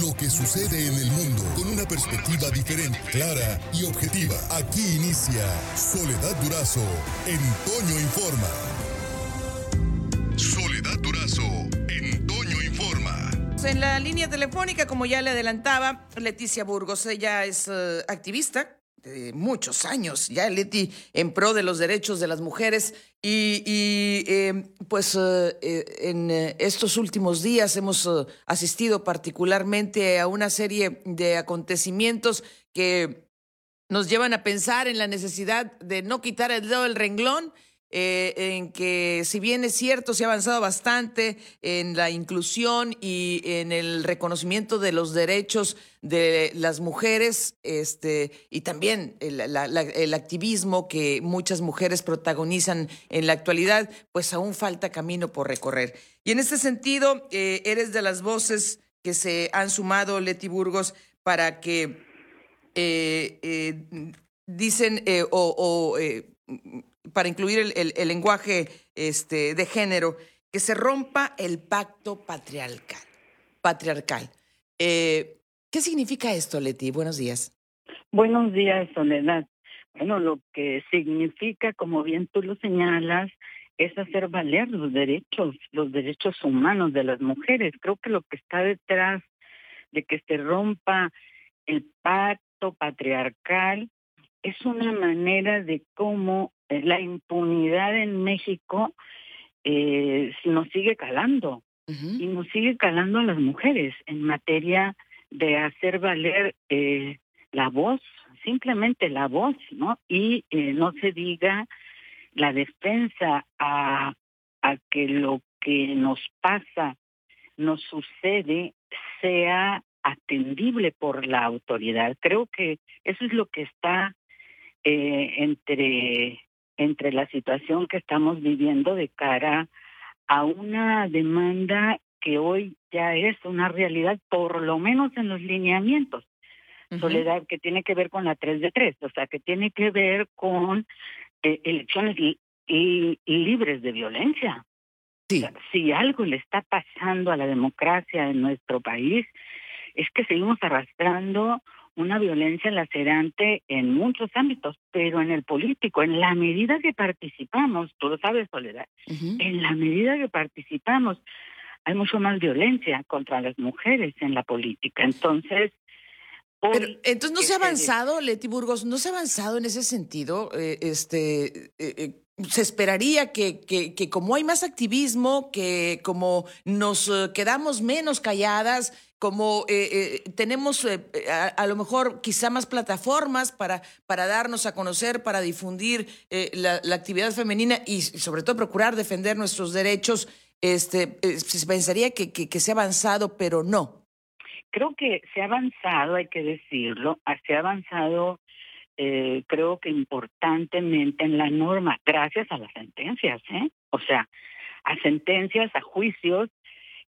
lo que sucede en el mundo con una perspectiva diferente, clara y objetiva. Aquí inicia Soledad Durazo en Informa. Soledad Durazo en Informa. En la línea telefónica, como ya le adelantaba, Leticia Burgos, ella es eh, activista de muchos años, ya Leti, en pro de los derechos de las mujeres. Y, em, pues eh, eh, en estos últimos días hemos asistido particularmente a una serie de acontecimientos que nos llevan a pensar en la necesidad de no quitar el dedo del renglón eh, en que si bien es cierto, se ha avanzado bastante en la inclusión y en el reconocimiento de los derechos de las mujeres, este, y también el, activismo que muchas mujeres protagonizan en la actualidad, pues aún falta camino por recorrer. Y en este sentido, eh, eres de las voces que se han sumado, Leti Burgos, para que eh, dicen o para incluir el, lenguaje este, de género, que se rompa el pacto patriarcal. patriarcal. Eh, ¿Qué significa esto, Leti? Buenos días. Buenos días, Soledad. Bueno, lo que significa, como bien tú lo señalas, es hacer valer los derechos, los derechos humanos de las mujeres. Creo que lo que está detrás de que se rompa el pacto patriarcal es una manera de cómo la impunidad en México eh, nos sigue calando y nos sigue calando a las mujeres en materia de hacer valer eh, la voz, simplemente la voz, ¿no? Y eh, no se diga la defensa a, a que lo que nos pasa, nos sucede, sea atendible por la autoridad. Creo que eso es lo que está eh, entre entre la situación que estamos viviendo de cara a una demanda que hoy ya es una realidad, por lo menos en los lineamientos. Soledad, que tiene que ver con la 3 de 3, o sea, que tiene que ver con eh, elecciones y, libres de violencia. Sí. si algo le está pasando a la democracia en nuestro país, es que seguimos arrastrando una violencia lacerante en muchos ámbitos, pero en el político, en la medida que participamos, tú lo sabes, Soledad, en la medida que participamos, hay mucho más violencia contra las mujeres en la política. Entonces, pero, entonces no se ha avanzado, Leti Burgos, no se ha avanzado en ese sentido. Eh, este, eh, eh, se esperaría que, que, que, como hay más activismo, que como nos quedamos menos calladas, como tenemos a, lo mejor quizá más plataformas para, para darnos a conocer, para difundir la, la, actividad femenina y sobre todo procurar defender nuestros derechos, este, se pensaría que, que se ha avanzado, pero no. Creo que se ha avanzado, hay que decirlo, ah, se ha avanzado eh, creo que importantemente en la norma, gracias a las sentencias, ¿eh? O sea, a sentencias, a juicios,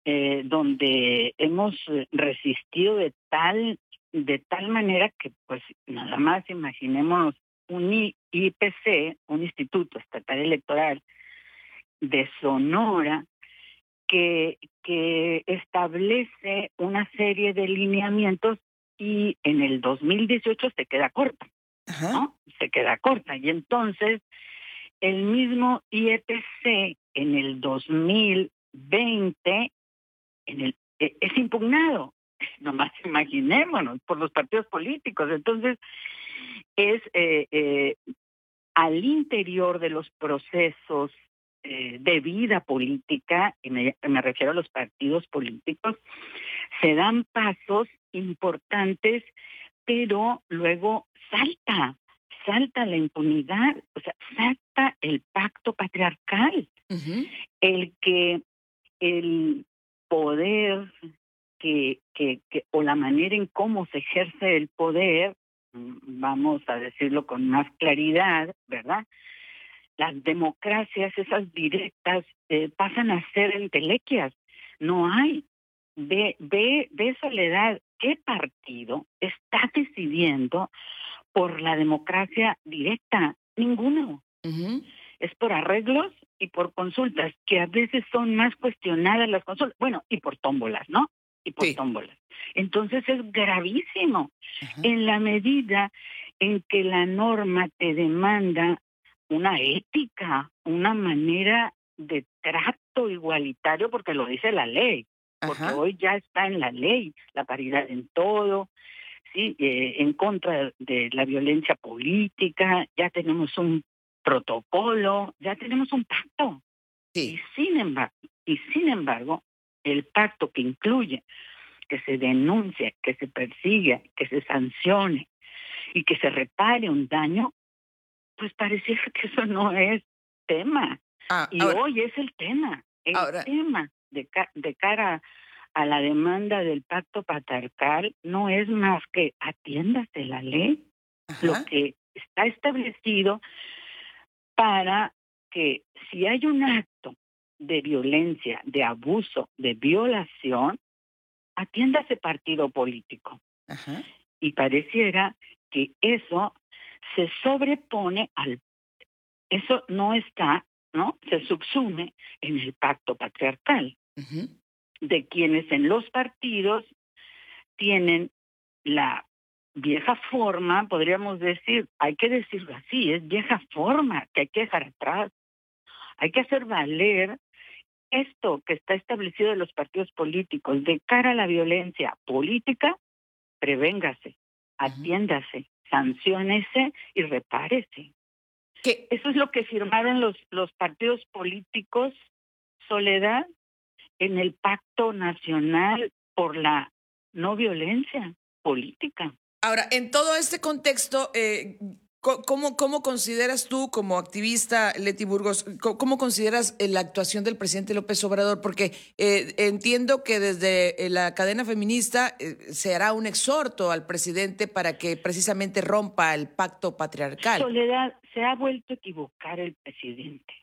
eh, donde hemos resistido de tal, de tal manera que, pues, nada más imaginemos un IPC, un Instituto Estatal Electoral de Sonora, que, que establece una serie de lineamientos y en el 2018 se queda corta, Se queda corta. Y entonces el mismo IEPC en el 2020 en el, e, es impugnado. Nomás imaginémonos por los partidos políticos. Entonces es eh, eh, al interior de los procesos eh, de vida política, y me, refiero a los partidos políticos, se dan pasos importantes, pero luego salta, salta la impunidad, o sea, salta el pacto patriarcal, el que el poder que, que, que, o la manera en cómo se ejerce el poder, mm, vamos a decirlo con más claridad, ¿verdad? las democracias, esas directas, eh, pasan a ser entelequias. No hay. Ve, ve, ve Soledad, ¿qué partido está decidiendo por la democracia directa? Ninguno. Es por arreglos y por consultas, que a veces son más cuestionadas las consultas. Bueno, y por tómbolas, ¿no? Y por tómbolas. Entonces es gravísimo en la medida en que la norma te demanda una ética, una manera de trato igualitario, porque lo dice la ley, porque hoy ya está en la ley la paridad en todo, sí, eh, en contra de la violencia política, ya tenemos un protocolo, ya tenemos un pacto. Y sin embargo, y sin embargo, el pacto que incluye que se denuncie, que se persiga, que se sancione y que se repare un daño, pues pareciera que eso no es tema. Ah, y hoy es el tema, el tema de, de cara a la demanda del pacto patriarcal no es más que atiéndase la ley, lo que está establecido para que si hay un acto de violencia, de abuso, de violación, atienda ese partido político. Y pareciera que eso se sobrepone al... Eso no está, ¿no? Se subsume en el pacto patriarcal de quienes en los partidos tienen la vieja forma, podríamos decir, hay que decirlo así, es vieja forma que hay que dejar atrás. Hay que hacer valer esto que está establecido en los partidos políticos de cara a la violencia política, prevéngase, atiéndase, sancionese y repárese. Que eso es lo que firmaron los, los partidos políticos, Soledad, en el Pacto Nacional por la No Violencia Política. Ahora, en todo este contexto, eh, ¿Cómo, ¿Cómo consideras tú como activista, Leti Burgos, cómo consideras eh, la actuación del presidente López Obrador? Porque eh, entiendo que desde eh, la cadena feminista se hará un exhorto al presidente para que precisamente rompa el pacto patriarcal. Soledad, se ha vuelto a equivocar el presidente.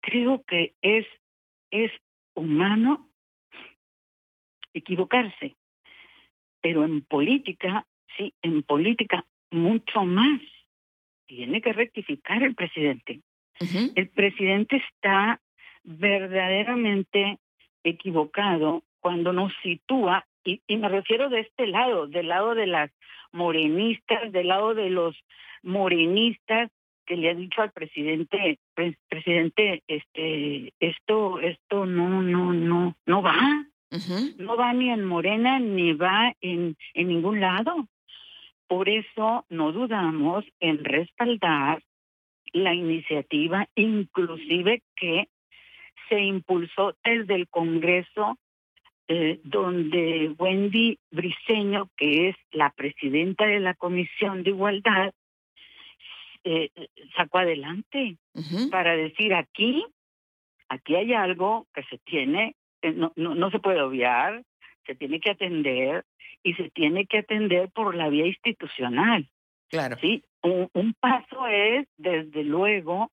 Creo que es, es humano equivocarse, pero en política, sí, en política mucho más tiene que rectificar el presidente. El presidente está verdaderamente equivocado cuando nos sitúa, y, me refiero de este lado, del lado de las morenistas, del lado de los morenistas que le ha dicho al presidente, presidente, este, esto, esto no, no, no, no va, no va ni en Morena ni va en, en ningún lado. Por eso no dudamos en respaldar la iniciativa, inclusive que se impulsó desde el Congreso, eh, donde Wendy Briceño, que es la presidenta de la Comisión de Igualdad, eh, sacó adelante para decir aquí, aquí hay algo que se tiene, eh, no, no, no se puede obviar, se tiene que atender y se tiene que atender por la vía institucional. Claro. Sí, un, paso es, desde luego,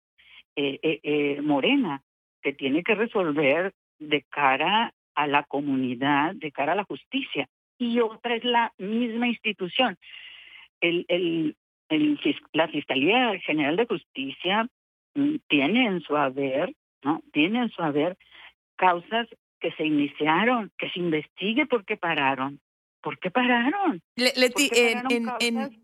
eh, eh, eh, Morena, que tiene que resolver de cara a la comunidad, de cara a la justicia. Y otra es la misma institución. El, el, el, la Fiscalía General de Justicia mm, tiene en su haber, ¿no? Tiene en su haber causas que se iniciaron, que se investigue por qué pararon. ¿Por qué pararon? Leti, en,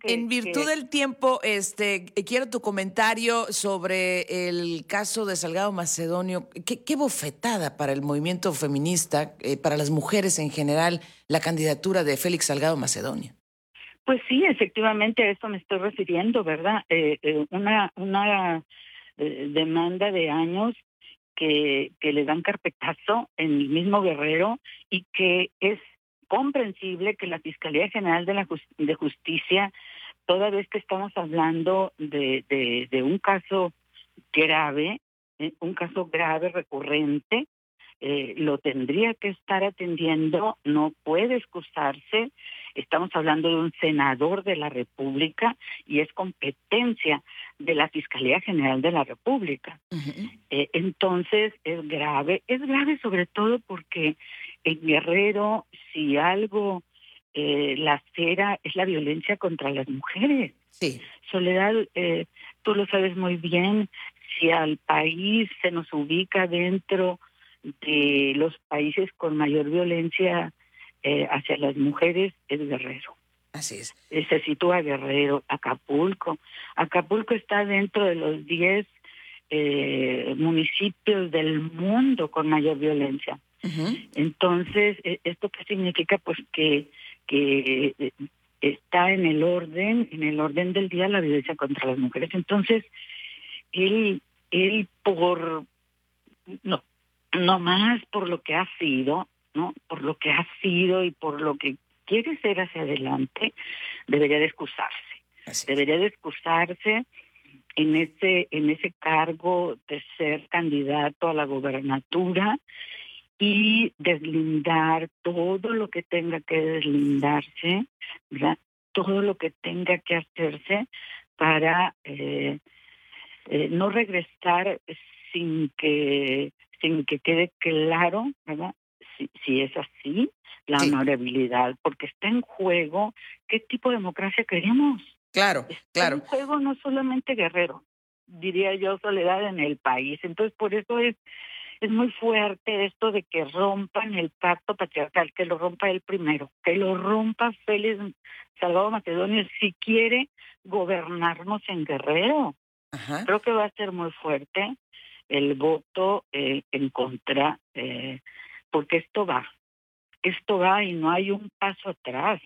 en, virtud del tiempo, este, quiero tu comentario sobre el caso de Salgado Macedonio. ¿Qué, qué bofetada para el movimiento feminista, eh, para las mujeres en general, la candidatura de Félix Salgado Macedonio? Pues sí, efectivamente a eso me estoy refiriendo, ¿verdad? Eh, eh, una una demanda de años que, que le dan carpetazo en el mismo Guerrero y que es comprensible que la Fiscalía General de, la de Justicia, toda vez que estamos hablando de, de, un caso grave, eh, un caso grave recurrente, eh, lo tendría que estar atendiendo, no puede excusarse. Estamos hablando de un senador de la República y es competencia de la Fiscalía General de la República. Eh, entonces es grave, es grave sobre todo porque en Guerrero, si algo eh, la cera es la violencia contra las mujeres. Sí. Soledad, eh, tú lo sabes muy bien, si al país se nos ubica dentro de los países con mayor violencia eh, hacia las mujeres es Guerrero. Así es. Eh, se sitúa Guerrero, Acapulco. Acapulco está dentro de los 10 eh, municipios del mundo con mayor violencia. Entonces, e, ¿esto qué significa? Pues que, que eh, está en el orden, en el orden del día la violencia contra las mujeres. Entonces, él, él por, no, no más por lo que ha sido, ¿no? Por lo que ha sido y por lo que quiere ser hacia adelante, debería de excusarse. Debería de excusarse en ese, en ese cargo de ser candidato a la gobernatura y deslindar todo lo que tenga que deslindarse, ¿verdad? todo lo que tenga que hacerse para eh, eh, no regresar sin que sin que quede claro, ¿verdad? Si, si es así, la honorabilidad, porque está en juego qué tipo de democracia queremos. Claro, está claro. en juego no solamente guerrero, diría yo, soledad en el país. Entonces, por eso es es muy fuerte esto de que rompan el pacto patriarcal, que lo rompa él primero, que lo rompa Félix Salvador Macedonio si quiere gobernarnos en Guerrero. Creo que va a ser muy fuerte el voto eh, en contra, eh, porque esto va, esto va y no hay un paso atrás.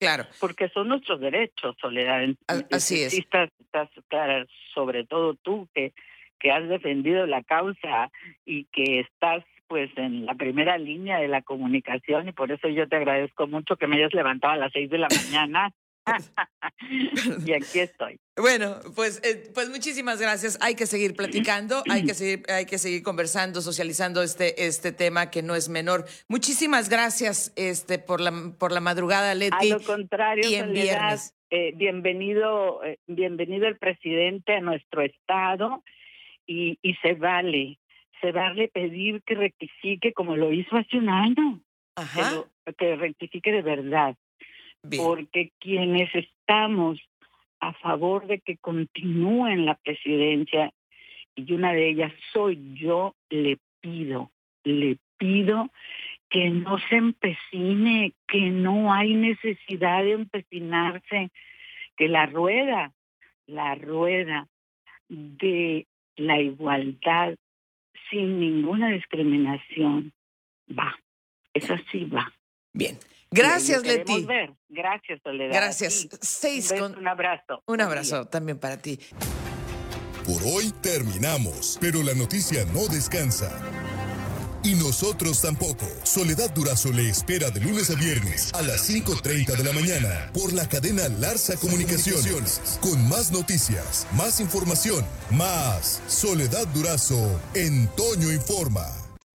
Claro. Porque son nuestros derechos, Soledad. Así es. Estás, estás, sobre todo tú, que que has defendido la causa y que estás pues en la primera línea de la comunicación y por eso yo te agradezco mucho que me hayas levantado a las seis de la mañana. y aquí estoy. Bueno, pues, eh, pues muchísimas gracias. Hay que seguir platicando, hay que seguir, hay que seguir conversando, socializando este, este tema que no es menor. Muchísimas gracias, este, por la, por la madrugada, Leti. A lo contrario, y en viernes. Eh, bienvenido, eh, bienvenido el presidente a nuestro estado y, y se vale, se vale pedir que rectifique como lo hizo hace un año, Que, rectifique de verdad, porque quienes estamos a favor de que continúe en la presidencia, y una de ellas soy yo, le pido, le pido que no se empecine, que no hay necesidad de empecinarse, que la rueda, la rueda de la igualdad sin ninguna discriminación va. Eso sí va. Bien. Gracias, Leti. Gracias, Soledad. Gracias. Seis un, un abrazo. Un abrazo también para ti. Por hoy terminamos, pero la noticia no descansa. Y nosotros tampoco. Soledad Durazo le espera de lunes a viernes a las 5.30 de la mañana por la cadena Larsa Comunicaciones. Con más noticias, más información, más Soledad Durazo en Toño Informa.